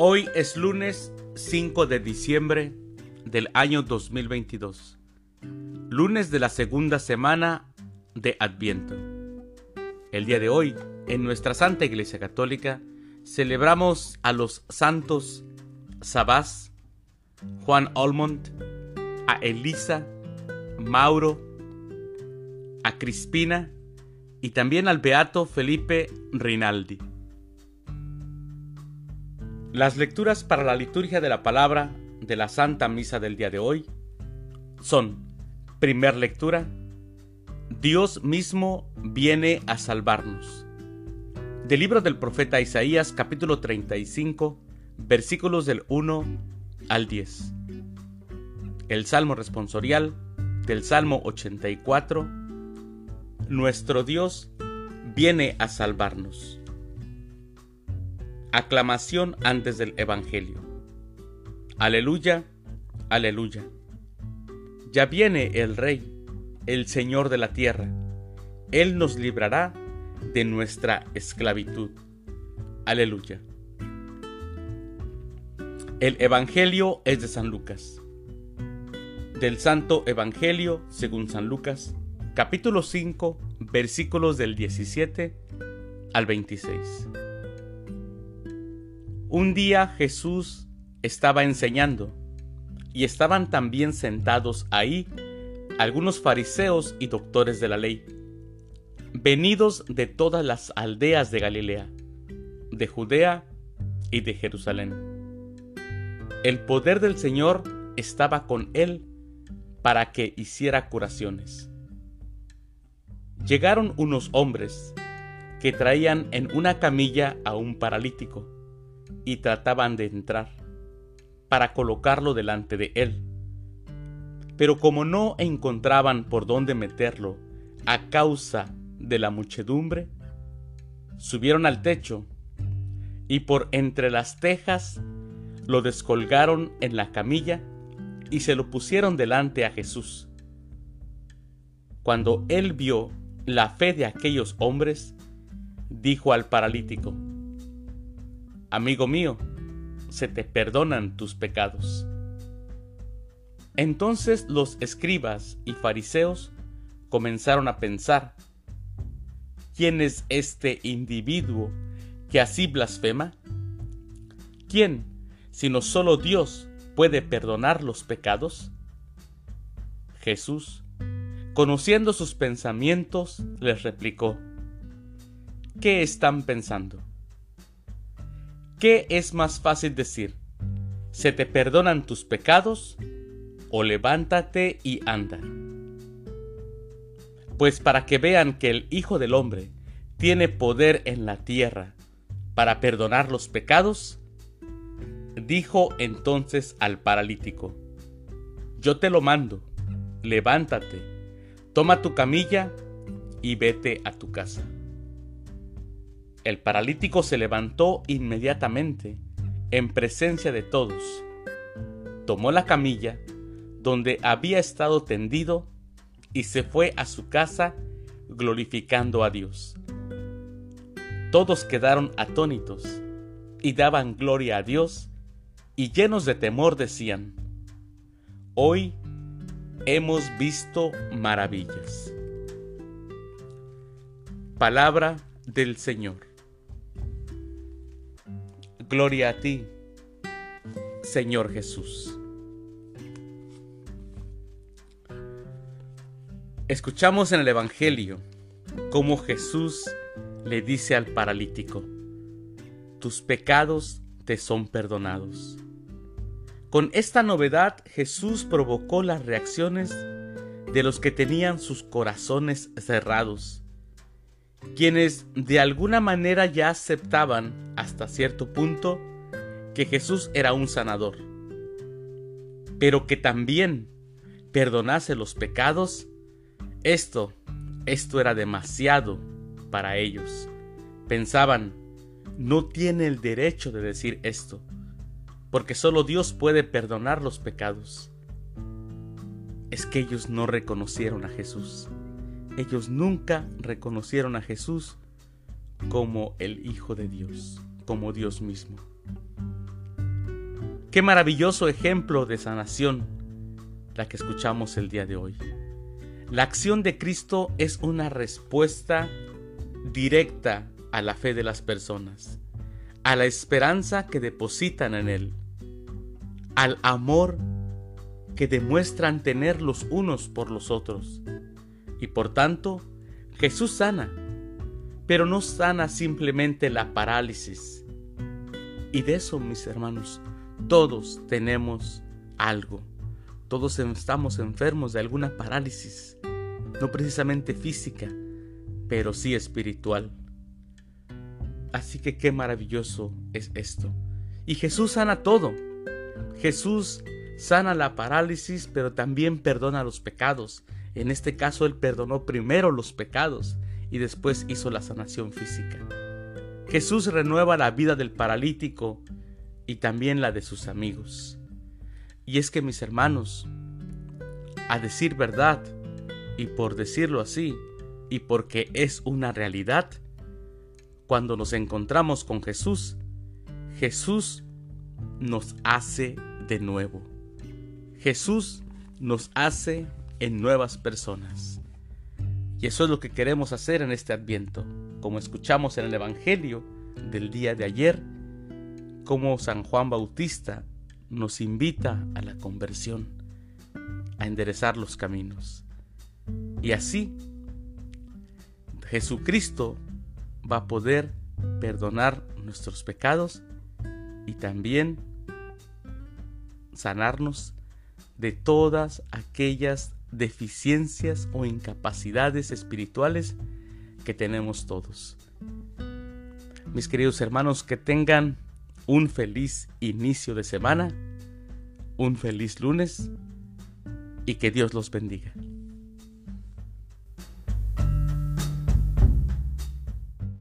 Hoy es lunes 5 de diciembre del año 2022, lunes de la segunda semana de Adviento. El día de hoy, en nuestra Santa Iglesia Católica, celebramos a los santos Sabás, Juan Olmont, a Elisa, Mauro, a Crispina y también al beato Felipe Rinaldi. Las lecturas para la liturgia de la palabra de la Santa Misa del día de hoy son, primer lectura, Dios mismo viene a salvarnos. Del libro del profeta Isaías capítulo 35, versículos del 1 al 10. El Salmo responsorial del Salmo 84. Nuestro Dios viene a salvarnos. Aclamación antes del Evangelio. Aleluya, aleluya. Ya viene el Rey, el Señor de la tierra. Él nos librará de nuestra esclavitud. Aleluya. El Evangelio es de San Lucas. Del Santo Evangelio según San Lucas, capítulo 5, versículos del 17 al 26. Un día Jesús estaba enseñando y estaban también sentados ahí algunos fariseos y doctores de la ley, venidos de todas las aldeas de Galilea, de Judea y de Jerusalén. El poder del Señor estaba con él para que hiciera curaciones. Llegaron unos hombres que traían en una camilla a un paralítico y trataban de entrar para colocarlo delante de él. Pero como no encontraban por dónde meterlo a causa de la muchedumbre, subieron al techo y por entre las tejas lo descolgaron en la camilla y se lo pusieron delante a Jesús. Cuando él vio la fe de aquellos hombres, dijo al paralítico, Amigo mío, se te perdonan tus pecados. Entonces los escribas y fariseos comenzaron a pensar, ¿quién es este individuo que así blasfema? ¿Quién, sino solo Dios, puede perdonar los pecados? Jesús, conociendo sus pensamientos, les replicó, ¿qué están pensando? ¿Qué es más fácil decir? ¿Se te perdonan tus pecados? ¿O levántate y anda? Pues para que vean que el Hijo del Hombre tiene poder en la tierra para perdonar los pecados, dijo entonces al paralítico, Yo te lo mando, levántate, toma tu camilla y vete a tu casa. El paralítico se levantó inmediatamente, en presencia de todos. Tomó la camilla, donde había estado tendido, y se fue a su casa glorificando a Dios. Todos quedaron atónitos y daban gloria a Dios, y llenos de temor decían, Hoy hemos visto maravillas. Palabra del Señor. Gloria a ti, Señor Jesús. Escuchamos en el Evangelio cómo Jesús le dice al paralítico, tus pecados te son perdonados. Con esta novedad Jesús provocó las reacciones de los que tenían sus corazones cerrados quienes de alguna manera ya aceptaban hasta cierto punto que Jesús era un sanador, pero que también perdonase los pecados, esto, esto era demasiado para ellos. Pensaban, no tiene el derecho de decir esto, porque solo Dios puede perdonar los pecados. Es que ellos no reconocieron a Jesús ellos nunca reconocieron a Jesús como el Hijo de Dios, como Dios mismo. Qué maravilloso ejemplo de sanación la que escuchamos el día de hoy. La acción de Cristo es una respuesta directa a la fe de las personas, a la esperanza que depositan en Él, al amor que demuestran tener los unos por los otros. Y por tanto, Jesús sana, pero no sana simplemente la parálisis. Y de eso, mis hermanos, todos tenemos algo. Todos estamos enfermos de alguna parálisis, no precisamente física, pero sí espiritual. Así que qué maravilloso es esto. Y Jesús sana todo. Jesús sana la parálisis, pero también perdona los pecados. En este caso, Él perdonó primero los pecados y después hizo la sanación física. Jesús renueva la vida del paralítico y también la de sus amigos. Y es que mis hermanos, a decir verdad, y por decirlo así, y porque es una realidad, cuando nos encontramos con Jesús, Jesús nos hace de nuevo. Jesús nos hace en nuevas personas. Y eso es lo que queremos hacer en este adviento, como escuchamos en el Evangelio del día de ayer, como San Juan Bautista nos invita a la conversión, a enderezar los caminos. Y así Jesucristo va a poder perdonar nuestros pecados y también sanarnos de todas aquellas deficiencias o incapacidades espirituales que tenemos todos. Mis queridos hermanos, que tengan un feliz inicio de semana, un feliz lunes y que Dios los bendiga.